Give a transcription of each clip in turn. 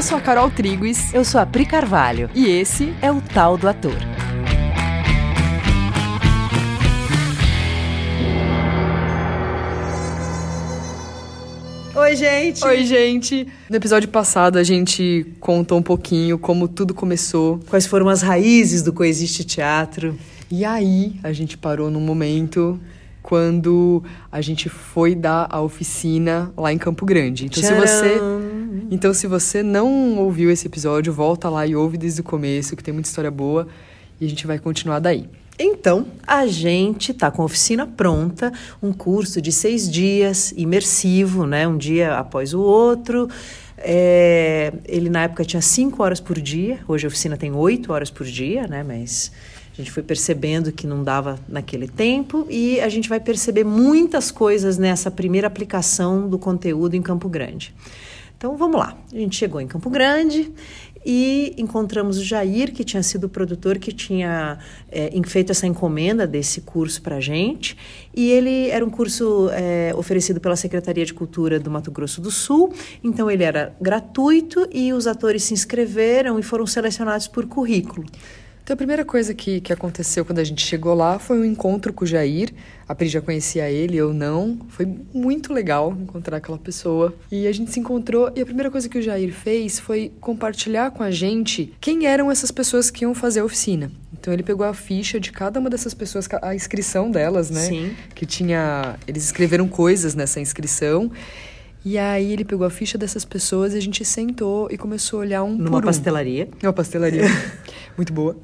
eu sou a Carol Triguis. Eu sou a Pri Carvalho. E esse é o Tal do Ator. Oi, gente! Oi, gente! No episódio passado, a gente contou um pouquinho como tudo começou. Quais foram as raízes do Coexiste Teatro. E aí, a gente parou num momento quando a gente foi dar a oficina lá em Campo Grande. Então, Tcharam. se você então, se você não ouviu esse episódio, volta lá e ouve desde o começo, que tem muita história boa, e a gente vai continuar daí. Então, a gente está com a oficina pronta, um curso de seis dias, imersivo, né? Um dia após o outro. É, ele na época tinha cinco horas por dia, hoje a oficina tem oito horas por dia, né? Mas a gente foi percebendo que não dava naquele tempo e a gente vai perceber muitas coisas nessa primeira aplicação do conteúdo em Campo Grande. Então vamos lá. A gente chegou em Campo Grande e encontramos o Jair, que tinha sido o produtor que tinha é, feito essa encomenda desse curso para a gente. E ele era um curso é, oferecido pela Secretaria de Cultura do Mato Grosso do Sul, então ele era gratuito e os atores se inscreveram e foram selecionados por currículo. Então, a primeira coisa que, que aconteceu quando a gente chegou lá foi um encontro com o Jair. A Pri já conhecia ele, eu não. Foi muito legal encontrar aquela pessoa. E a gente se encontrou e a primeira coisa que o Jair fez foi compartilhar com a gente quem eram essas pessoas que iam fazer a oficina. Então ele pegou a ficha de cada uma dessas pessoas, a inscrição delas, né? Sim. Que tinha. Eles escreveram coisas nessa inscrição. E aí ele pegou a ficha dessas pessoas e a gente sentou e começou a olhar um Numa por um. pastelaria. Numa pastelaria. Muito boa.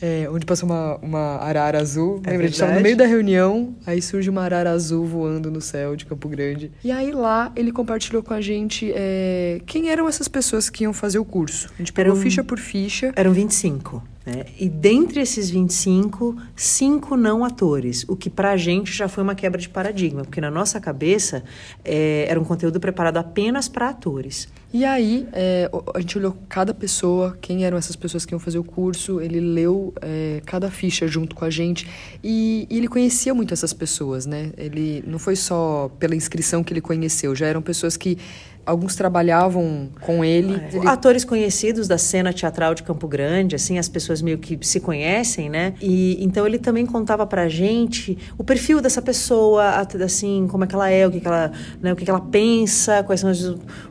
É, onde passou uma, uma arara azul. É Lembra? A gente estava no meio da reunião, aí surge uma arara azul voando no céu de Campo Grande. E aí lá ele compartilhou com a gente é, quem eram essas pessoas que iam fazer o curso. A gente pegou eram, ficha por ficha. Eram 25. Né? E dentre esses 25, cinco não atores, o que para a gente já foi uma quebra de paradigma, porque na nossa cabeça é, era um conteúdo preparado apenas para atores. E aí, é, a gente olhou cada pessoa, quem eram essas pessoas que iam fazer o curso, ele leu é, cada ficha junto com a gente e, e, ele conhecia muito essas pessoas, né? Ele não foi só pela inscrição que ele conheceu, já eram pessoas que alguns trabalhavam com ele. É. ele. Atores conhecidos da cena teatral de Campo Grande, assim, as pessoas meio que se conhecem, né? E então ele também contava pra gente o perfil dessa pessoa, assim, como é que ela é, o que, que ela, né, o que, que ela pensa, quais são os,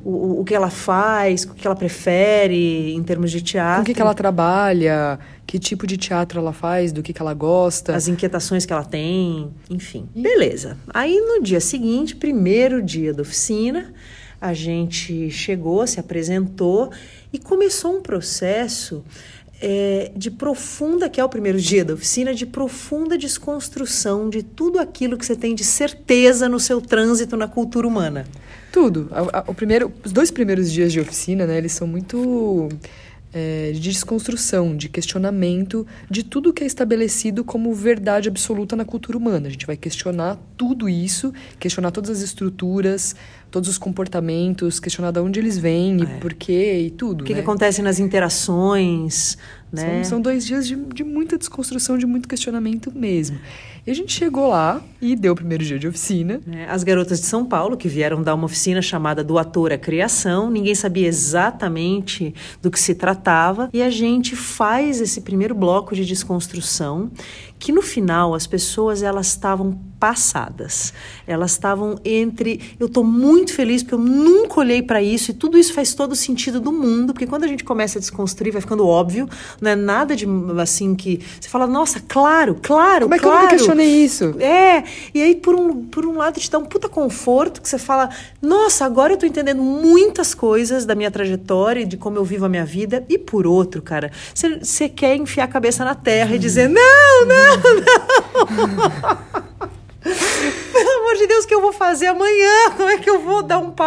o, o que ela faz, o que ela prefere em termos de teatro. Com o que, que ela trabalha, que tipo de teatro ela faz, do que, que ela gosta. As inquietações que ela tem, enfim. Beleza. Aí no dia seguinte, primeiro dia da oficina, a gente chegou, se apresentou e começou um processo é, de profunda, que é o primeiro dia da oficina, de profunda desconstrução de tudo aquilo que você tem de certeza no seu trânsito na cultura humana. Tudo. O, primeiro, os dois primeiros dias de oficina, né, eles são muito é, de desconstrução, de questionamento de tudo que é estabelecido como verdade absoluta na cultura humana. A gente vai questionar tudo isso, questionar todas as estruturas, todos os comportamentos, questionar de onde eles vêm é. e por quê e tudo. O que, né? que acontece nas interações, né? São, são dois dias de, de muita desconstrução, de muito questionamento mesmo. E a gente chegou lá e deu o primeiro dia de oficina. É, as garotas de São Paulo, que vieram dar uma oficina chamada Do Ator à Criação, ninguém sabia exatamente do que se tratava, e a gente faz esse primeiro bloco de desconstrução, que no final as pessoas elas estavam passadas. Elas estavam entre. Eu estou muito feliz porque eu nunca olhei para isso e tudo isso faz todo o sentido do mundo, porque quando a gente começa a desconstruir vai ficando óbvio, não é nada de assim que você fala, nossa, claro, claro, Como é que claro. eu nunca questionei isso? É, e aí por um, por um lado te dá um puta conforto que você fala, nossa, agora eu estou entendendo muitas coisas da minha trajetória e de como eu vivo a minha vida, e por outro, cara, você quer enfiar a cabeça na terra e dizer, não, não, Pelo amor de Deus, o que eu vou fazer amanhã? Como é que eu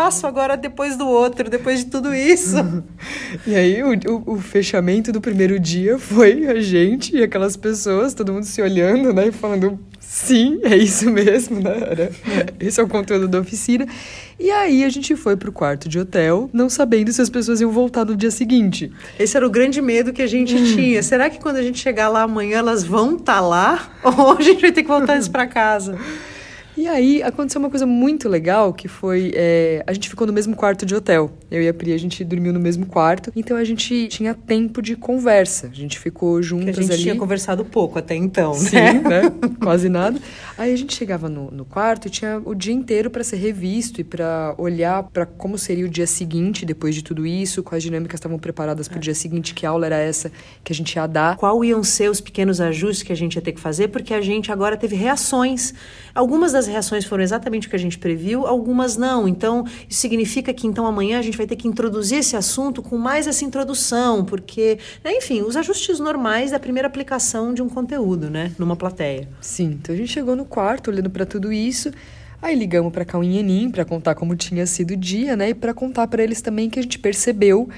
passo agora depois do outro, depois de tudo isso? e aí, o, o, o, fechamento do primeiro dia foi a gente e aquelas pessoas, todo mundo se olhando, né? E falando, sim, é isso mesmo, né? Era. Esse é o conteúdo da oficina. E aí a gente foi pro quarto de hotel, não sabendo se as pessoas iam voltar no dia seguinte. Esse era o grande medo que a gente hum. tinha. Será que quando a gente chegar lá amanhã elas vão estar tá lá? Ou a gente vai ter que voltar isso para casa? E aí aconteceu uma coisa muito legal que foi é, a gente ficou no mesmo quarto de hotel. Eu e a Pri a gente dormiu no mesmo quarto, então a gente tinha tempo de conversa. A gente ficou juntas que a gente ali. tinha conversado pouco até então, Sim, né? né? Quase nada. Aí a gente chegava no, no quarto e tinha o dia inteiro para ser revisto e para olhar para como seria o dia seguinte depois de tudo isso, quais dinâmicas estavam preparadas para o dia seguinte, que aula era essa que a gente ia dar. Qual iam ser os pequenos ajustes que a gente ia ter que fazer, porque a gente agora teve reações. Algumas das reações foram exatamente o que a gente previu, algumas não. Então, isso significa que então amanhã a gente vai ter que introduzir esse assunto com mais essa introdução, porque, né, enfim, os ajustes normais da primeira aplicação de um conteúdo, né, numa plateia. Sim, então a gente chegou no quarto olhando para tudo isso. Aí ligamos para Cauim e Enim para contar como tinha sido o dia, né? E para contar para eles também que a gente percebeu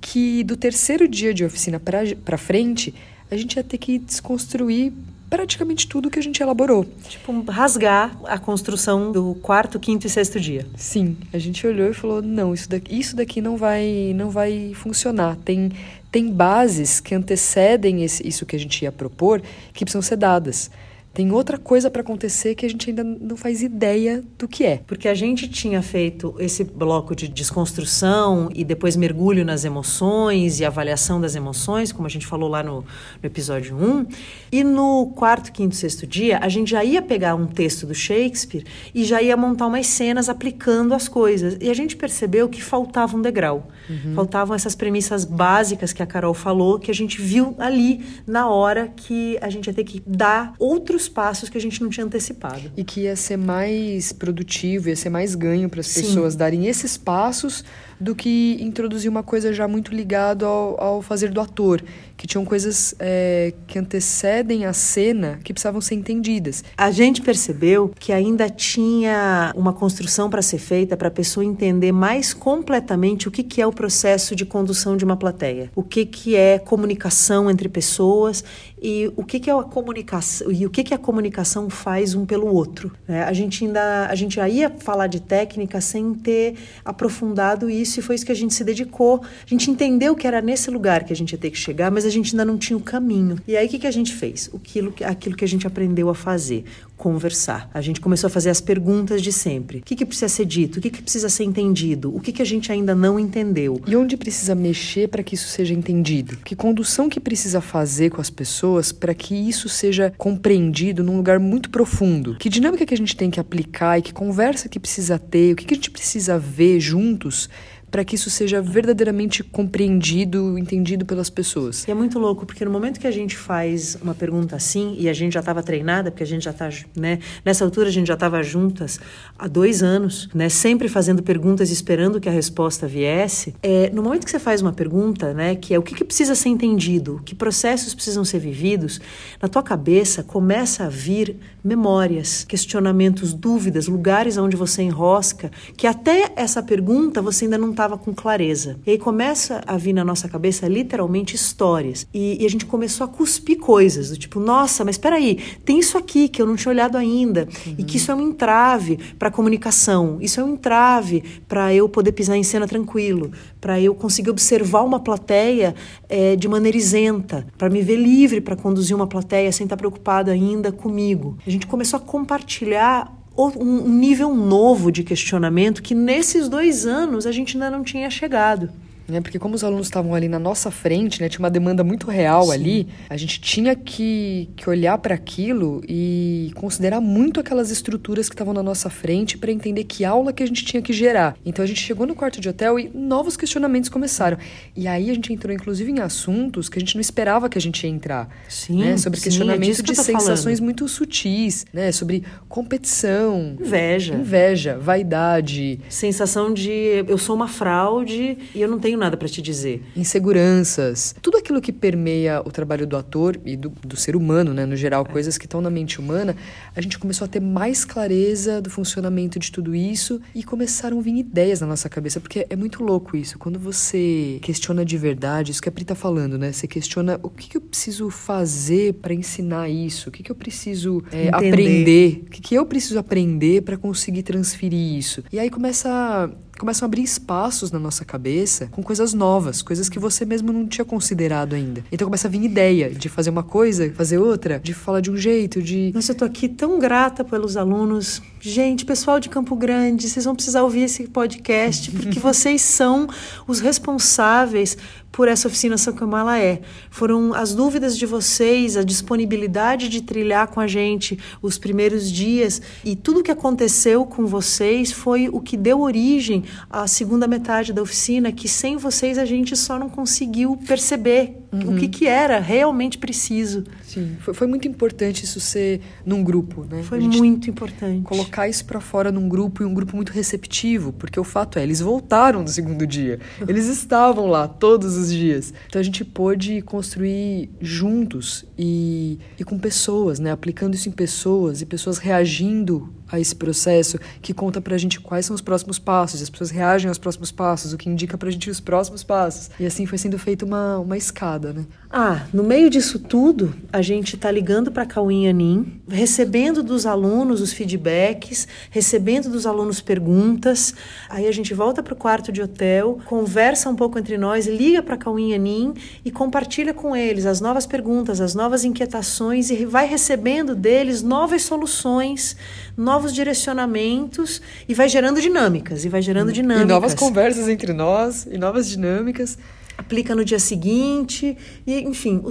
que do terceiro dia de oficina para frente, a gente ia ter que desconstruir praticamente tudo que a gente elaborou. Tipo, rasgar a construção do quarto, quinto e sexto dia. Sim, a gente olhou e falou: não, isso daqui, isso daqui não vai não vai funcionar. Tem, tem bases que antecedem esse, isso que a gente ia propor que precisam ser dadas tem outra coisa para acontecer que a gente ainda não faz ideia do que é. Porque a gente tinha feito esse bloco de desconstrução e depois mergulho nas emoções e avaliação das emoções, como a gente falou lá no, no episódio 1. E no quarto, quinto, sexto dia, a gente já ia pegar um texto do Shakespeare e já ia montar umas cenas aplicando as coisas. E a gente percebeu que faltava um degrau. Uhum. Faltavam essas premissas básicas que a Carol falou, que a gente viu ali na hora que a gente ia ter que dar outros outros passos que a gente não tinha antecipado. E que ia ser mais produtivo, ia ser mais ganho para as pessoas darem esses passos do que introduzir uma coisa já muito ligada ao, ao fazer do ator, que tinham coisas é, que antecedem a cena que precisavam ser entendidas. A gente percebeu que ainda tinha uma construção para ser feita para a pessoa entender mais completamente o que, que é o processo de condução de uma plateia, o que, que é comunicação entre pessoas e o que, que é a comunicação e o que, que a comunicação faz um pelo outro. Né? A gente ainda a gente já ia falar de técnica sem ter aprofundado isso e foi isso que a gente se dedicou. A gente entendeu que era nesse lugar que a gente ia ter que chegar, mas a gente ainda não tinha o caminho. E aí o que, que a gente fez? Aquilo, aquilo que a gente aprendeu a fazer, conversar. A gente começou a fazer as perguntas de sempre. O que, que precisa ser dito? O que, que precisa ser entendido? O que, que a gente ainda não entendeu? E onde precisa mexer para que isso seja entendido? Que condução que precisa fazer com as pessoas para que isso seja compreendido num lugar muito profundo? Que dinâmica que a gente tem que aplicar e que conversa que precisa ter? O que, que a gente precisa ver juntos para que isso seja verdadeiramente compreendido, entendido pelas pessoas. E é muito louco, porque no momento que a gente faz uma pergunta assim, e a gente já estava treinada, porque a gente já está, né? Nessa altura a gente já estava juntas há dois anos, né? Sempre fazendo perguntas esperando que a resposta viesse. É, no momento que você faz uma pergunta, né? Que é o que, que precisa ser entendido, que processos precisam ser vividos, na tua cabeça começa a vir memórias, questionamentos, dúvidas, lugares onde você enrosca, que até essa pergunta você ainda não está estava com clareza. E aí começa a vir na nossa cabeça literalmente histórias. E, e, a gente começou a cuspir coisas, do tipo, nossa, mas espera aí, tem isso aqui que eu não tinha olhado ainda. Uhum. E que isso é um entrave para a comunicação. Isso é um entrave para eu poder pisar em cena tranquilo, para eu conseguir observar uma plateia é, de maneira isenta, para me ver livre para conduzir uma plateia sem estar preocupada ainda comigo. A gente começou a compartilhar um nível novo de questionamento que nesses dois anos a gente ainda não tinha chegado né? Porque como os alunos estavam ali na nossa frente, né? Tinha uma demanda muito real Sim. ali. A gente tinha que, que olhar para aquilo e considerar muito aquelas estruturas que estavam na nossa frente para entender que aula que a gente tinha que gerar. Então a gente chegou no quarto de hotel e novos questionamentos começaram. E aí a gente entrou inclusive em assuntos que a gente não esperava que a gente ia entrar. Sim, né? Sobre sim, questionamento é de sensações falando. muito sutis, né? Sobre competição, inveja, inveja, vaidade, sensação de eu sou uma fraude e eu não tenho tenho nada para te dizer. Inseguranças, tudo aquilo que permeia o trabalho do ator e do, do ser humano, né, no geral, é. coisas que estão na mente humana, a gente começou a ter mais clareza do funcionamento de tudo isso e começaram a vir ideias na nossa cabeça, porque é muito louco isso. Quando você questiona de verdade, isso que a Pri tá falando, né? Você questiona o que, que eu preciso fazer para ensinar isso, o que, que eu preciso é, aprender, o que, que eu preciso aprender para conseguir transferir isso. E aí começa começam a abrir espaços na nossa cabeça com coisas novas, coisas que você mesmo não tinha considerado ainda. Então começa a vir ideia de fazer uma coisa, fazer outra, de falar de um jeito, de. Nossa, eu tô aqui tão grata pelos alunos. Gente, pessoal de Campo Grande, vocês vão precisar ouvir esse podcast, porque vocês são os responsáveis por essa oficina São como ela é. Foram as dúvidas de vocês, a disponibilidade de trilhar com a gente os primeiros dias e tudo que aconteceu com vocês foi o que deu origem à segunda metade da oficina, que sem vocês a gente só não conseguiu perceber uhum. o que, que era realmente preciso. Sim, foi, foi, muito importante isso ser num grupo, né? Foi muito importante. Colocar isso para fora num grupo e um grupo muito receptivo, porque o fato é, eles voltaram no segundo dia. Eles estavam lá todos os dias. Então a gente pôde construir juntos e, e com pessoas, né? Aplicando isso em pessoas e pessoas reagindo a esse processo, que conta pra gente quais são os próximos passos, as pessoas reagem aos próximos passos, o que indica pra gente os próximos passos. E assim foi sendo feita uma, uma escada, né? Ah, no meio disso tudo, a gente está ligando para a Cauim Anin, recebendo dos alunos os feedbacks, recebendo dos alunos perguntas. Aí a gente volta para o quarto de hotel, conversa um pouco entre nós, liga para a Cauim Anin e compartilha com eles as novas perguntas, as novas inquietações e vai recebendo deles novas soluções, novos direcionamentos e vai gerando dinâmicas, e vai gerando dinâmicas. E novas conversas entre nós, e novas dinâmicas aplica no dia seguinte. E enfim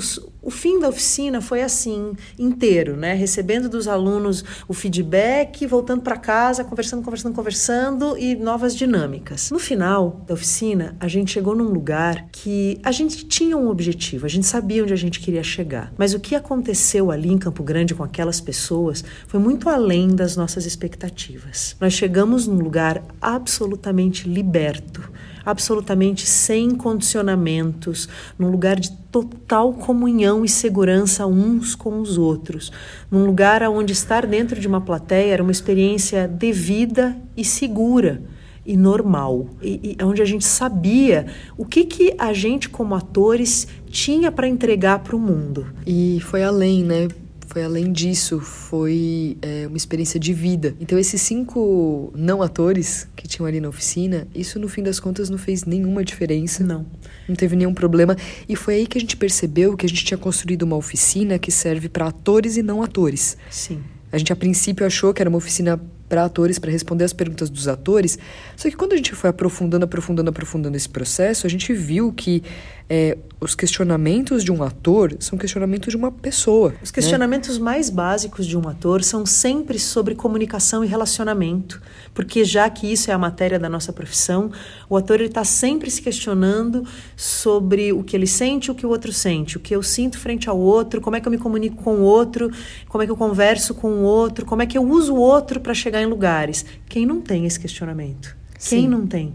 o fim da oficina foi assim inteiro né? Recebendo dos alunos o feedback voltando para casa conversando conversando conversando e novas dinâmicas. No final da oficina a gente chegou num lugar que a gente tinha um objetivo a gente sabia onde a gente queria chegar. Mas o que aconteceu ali em Campo Grande com aquelas pessoas foi muito além das nossas expectativas. Nós chegamos num lugar absolutamente liberto absolutamente sem condicionamentos, num lugar de total comunhão e segurança uns com os outros, num lugar onde estar dentro de uma plateia era uma experiência devida e segura e normal, e, e onde a gente sabia o que, que a gente como atores tinha para entregar para o mundo. E foi além, né? Foi além disso, foi é, uma experiência de vida. Então, esses cinco não atores que tinham ali na oficina, isso no fim das contas não fez nenhuma diferença. Não. Não teve nenhum problema. E foi aí que a gente percebeu que a gente tinha construído uma oficina que serve para atores e não atores. Sim. A gente, a princípio, achou que era uma oficina para atores, para responder as perguntas dos atores. Só que quando a gente foi aprofundando, aprofundando, aprofundando esse processo, a gente viu que é, os questionamentos de um ator são questionamentos de uma pessoa. Os né? questionamentos né? mais básicos de um ator são sempre sobre comunicação e relacionamento, porque já que isso é a matéria da nossa profissão, o ator está sempre se questionando sobre o que ele sente, o que o outro sente, o que eu sinto frente ao outro, como é que eu me comunico com o outro, como é que eu converso com o outro, como é que eu uso o outro para chegar em lugares. Quem não tem esse questionamento? Sim. Quem não tem?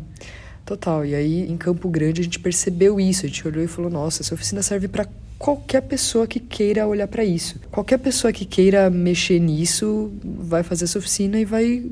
Total. E aí, em Campo Grande, a gente percebeu isso. A gente olhou e falou: nossa, essa oficina serve para qualquer pessoa que queira olhar para isso. Qualquer pessoa que queira mexer nisso vai fazer essa oficina e vai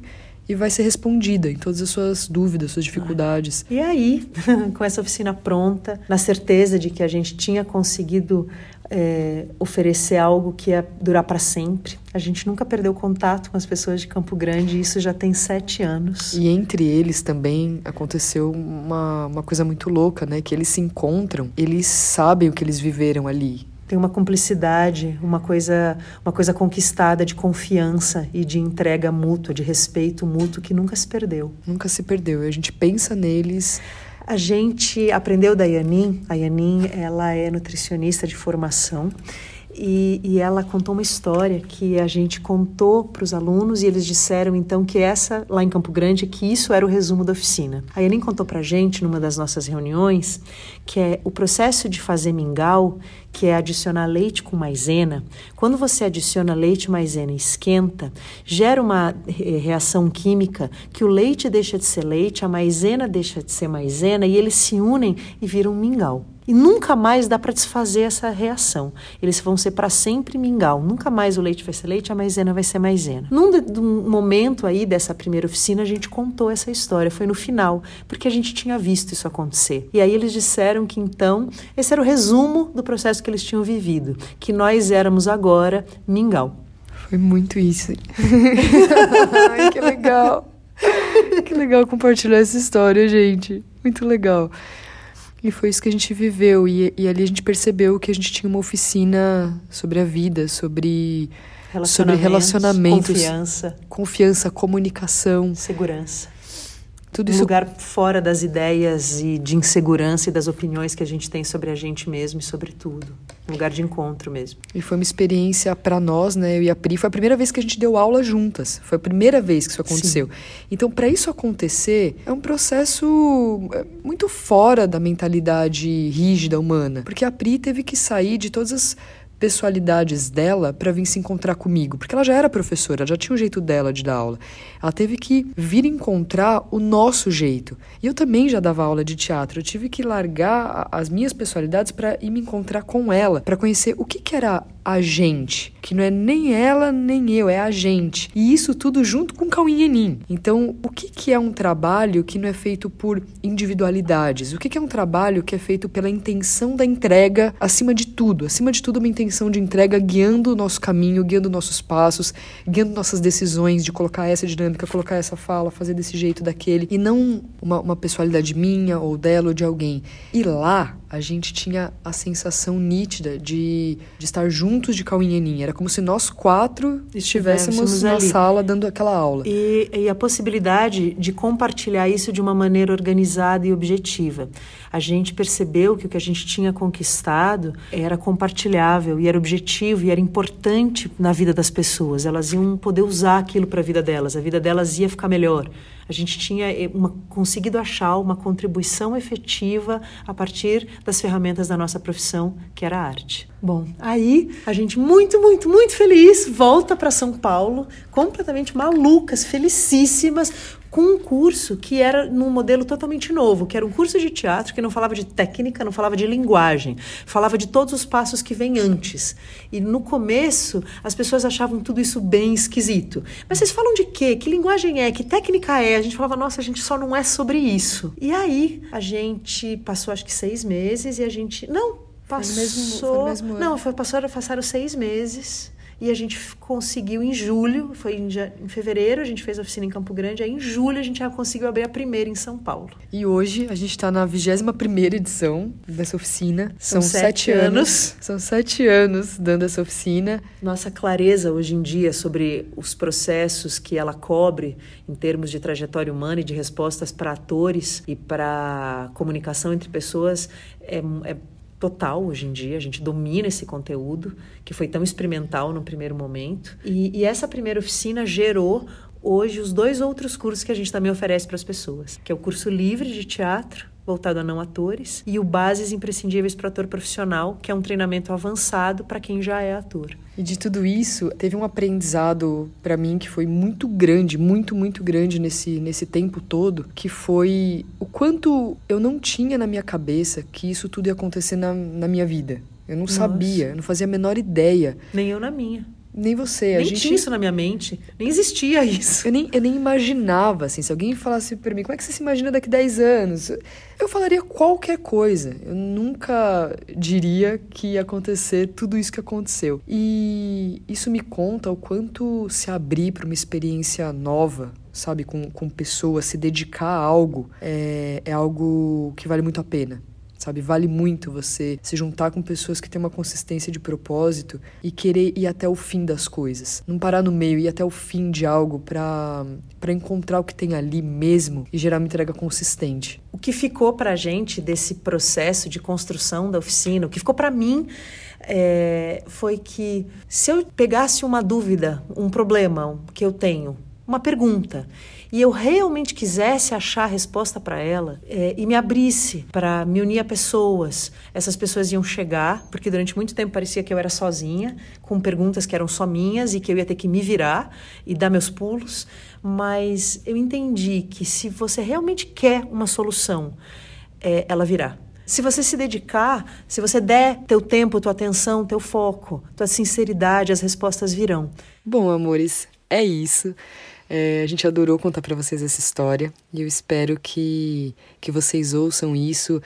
e vai ser respondida em todas as suas dúvidas, suas dificuldades. E aí, com essa oficina pronta, na certeza de que a gente tinha conseguido é, oferecer algo que ia durar para sempre. A gente nunca perdeu contato com as pessoas de Campo Grande, e isso já tem sete anos. E entre eles também aconteceu uma, uma coisa muito louca, né? Que eles se encontram, eles sabem o que eles viveram ali. Tem uma cumplicidade, uma coisa, uma coisa conquistada de confiança e de entrega mútua, de respeito mútuo que nunca se perdeu. Nunca se perdeu. E a gente pensa neles a gente aprendeu da Yanin, a Yanin ela é nutricionista de formação e, e, ela contou uma história que a gente contou para os alunos e eles disseram então que essa, lá em Campo Grande, que isso era o resumo da oficina. A Yanin contou para gente, numa das nossas reuniões, que é o processo de fazer mingau, que é adicionar leite com maisena. Quando você adiciona leite maisena e esquenta, gera uma reação química que o leite deixa de ser leite, a maisena deixa de ser maisena e eles se unem e viram um mingau. E nunca mais dá para desfazer essa reação. Eles vão ser para sempre mingau. Nunca mais o leite vai ser leite, a maisena vai ser maisena. Num de, momento aí dessa primeira oficina, a gente contou essa história. Foi no final, porque a gente tinha visto isso acontecer. E aí eles disseram que então esse era o resumo do processo que eles tinham vivido, que nós éramos agora mingau. Foi muito isso. Ai, que legal. Que legal compartilhar essa história, gente. Muito legal. E foi isso que a gente viveu. E, e ali a gente percebeu que a gente tinha uma oficina sobre a vida, sobre Relacionamentos, sobre relacionamentos, confiança, confiança, comunicação, segurança. Tudo um isso lugar fora das ideias e de insegurança e das opiniões que a gente tem sobre a gente mesmo e sobre tudo. Um lugar de encontro mesmo. E foi uma experiência para nós, né? Eu e a Pri, foi a primeira vez que a gente deu aula juntas. Foi a primeira vez que isso aconteceu. Então, para isso acontecer, é um processo é, muito fora da mentalidade rígida humana, porque a Pri teve que sair de todas as pessoalidades dela para vir se encontrar comigo, porque ela já era professora, já tinha um jeito dela de dar aula. Ela teve que vir encontrar o nosso jeito. E eu também já dava aula de teatro. Eu tive que largar as minhas pessoalidades para ir me encontrar com ela, para conhecer o que, que era a gente, que não é nem ela nem eu, é a gente. E isso tudo junto com Cauinhenim. Então, o que, que é um trabalho que não é feito por individualidades? O que, que é um trabalho que é feito pela intenção da entrega acima de tudo? Acima de tudo, uma intenção de entrega guiando o nosso caminho, guiando nossos passos, guiando nossas decisões de colocar essa dinâmica, colocar essa fala, fazer desse jeito, daquele, e não uma, uma pessoalidade minha ou dela ou de alguém. E lá, a gente tinha a sensação nítida de, de estar juntos de Cauinhenim. Era como se nós quatro estivéssemos Estivéssemos na ali. sala dando aquela aula. E, e a possibilidade de compartilhar isso de uma maneira organizada e objetiva. A gente percebeu que o que a gente tinha conquistado era compartilhável e era objetivo e era importante na vida das pessoas. Elas iam poder usar aquilo para a vida delas, a vida delas ia ficar melhor. A gente tinha eh, uma, conseguido achar uma contribuição efetiva a partir das ferramentas da nossa profissão, que era a arte. Bom, aí a gente muito, muito, muito feliz volta para São Paulo, completamente malucas, felicíssimas, com um curso que era num modelo totalmente novo, que era um curso de teatro que não falava de técnica, não falava de linguagem, falava de todos os passos que vêm antes. E no começo as pessoas achavam tudo isso bem esquisito. Mas vocês falam de quê? Que linguagem é? Que técnica é? A gente falava, nossa, a gente só não é sobre isso. E aí a gente passou acho que seis meses e a gente. Não, passou. no mesmo- foi mesmo. Não, foi, passou, passaram seis meses. E a gente conseguiu em julho, foi em, em fevereiro, a gente fez a oficina em Campo Grande, aí em julho a gente já conseguiu abrir a primeira em São Paulo. E hoje a gente está na 21ª edição dessa oficina. São São, sete sete anos. São sete anos dando essa oficina. Nossa clareza hoje em dia sobre os processos que ela cobre em termos de trajetória humana e de respostas para atores e para comunicação entre pessoas é, é total hoje em dia. A gente domina esse conteúdo que foi tão experimental no primeiro momento. E, e essa primeira oficina gerou hoje os dois outros cursos que a gente também oferece para as pessoas, que é o curso livre de teatro voltado a não atores e o Bases Imprescindíveis para o Ator Profissional, que é um treinamento avançado para quem já é ator. E de tudo isso, teve um aprendizado para mim que foi muito grande, muito, muito grande nesse, nesse tempo todo, que foi o quanto eu não tinha na minha cabeça que isso tudo ia acontecer na, na minha vida. Eu não Nossa. sabia, eu não fazia a menor ideia. Nem eu na minha. Nem você. a nem gente tinha isso na minha mente. Nem existia isso. Eu nem, eu nem imaginava, assim, se alguém falasse pra mim, como é que você se imagina daqui 10 anos? Eu falaria qualquer coisa. Eu nunca diria que ia acontecer tudo isso que aconteceu. E isso me conta o quanto se abrir para uma experiência nova, sabe, com, com pessoas, se dedicar a algo, é, é algo que vale muito a pena sabe? Vale muito você se juntar com pessoas que têm uma consistência de propósito e querer ir até o fim das coisas. Não parar no meio, ir até o fim de algo para encontrar o que tem ali mesmo e gerar uma entrega consistente. O que ficou para a gente desse processo de construção da oficina, o que ficou para mim é, foi que se eu pegasse uma dúvida, um problema que eu tenho, uma pergunta, e eu realmente quisesse achar a resposta para ela é, e me abrisse para me unir a pessoas, essas pessoas iam chegar, porque durante muito tempo parecia que eu era sozinha, com perguntas que eram só minhas e que eu ia ter que me virar e dar meus pulos, mas eu entendi que se você realmente quer uma solução, é, ela virá. Se você se dedicar, se você der teu tempo, tua atenção, teu foco, tua sinceridade, as respostas virão. Bom, amores, é isso. É, a gente adorou contar para vocês essa história e eu espero que, que vocês ouçam isso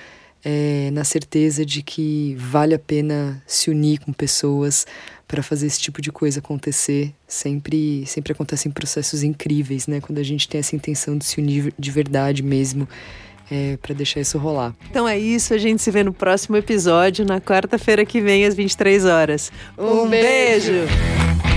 é, na certeza de que vale a pena se unir com pessoas para fazer esse tipo de coisa acontecer. Sempre, sempre acontecem processos incríveis, né? Quando a gente tem essa intenção de se unir de verdade mesmo. é, para deixar isso rolar. Então é isso, a gente se vê no próximo episódio, na quarta-feira que vem, às 23 horas. Um, um beijo. beijo.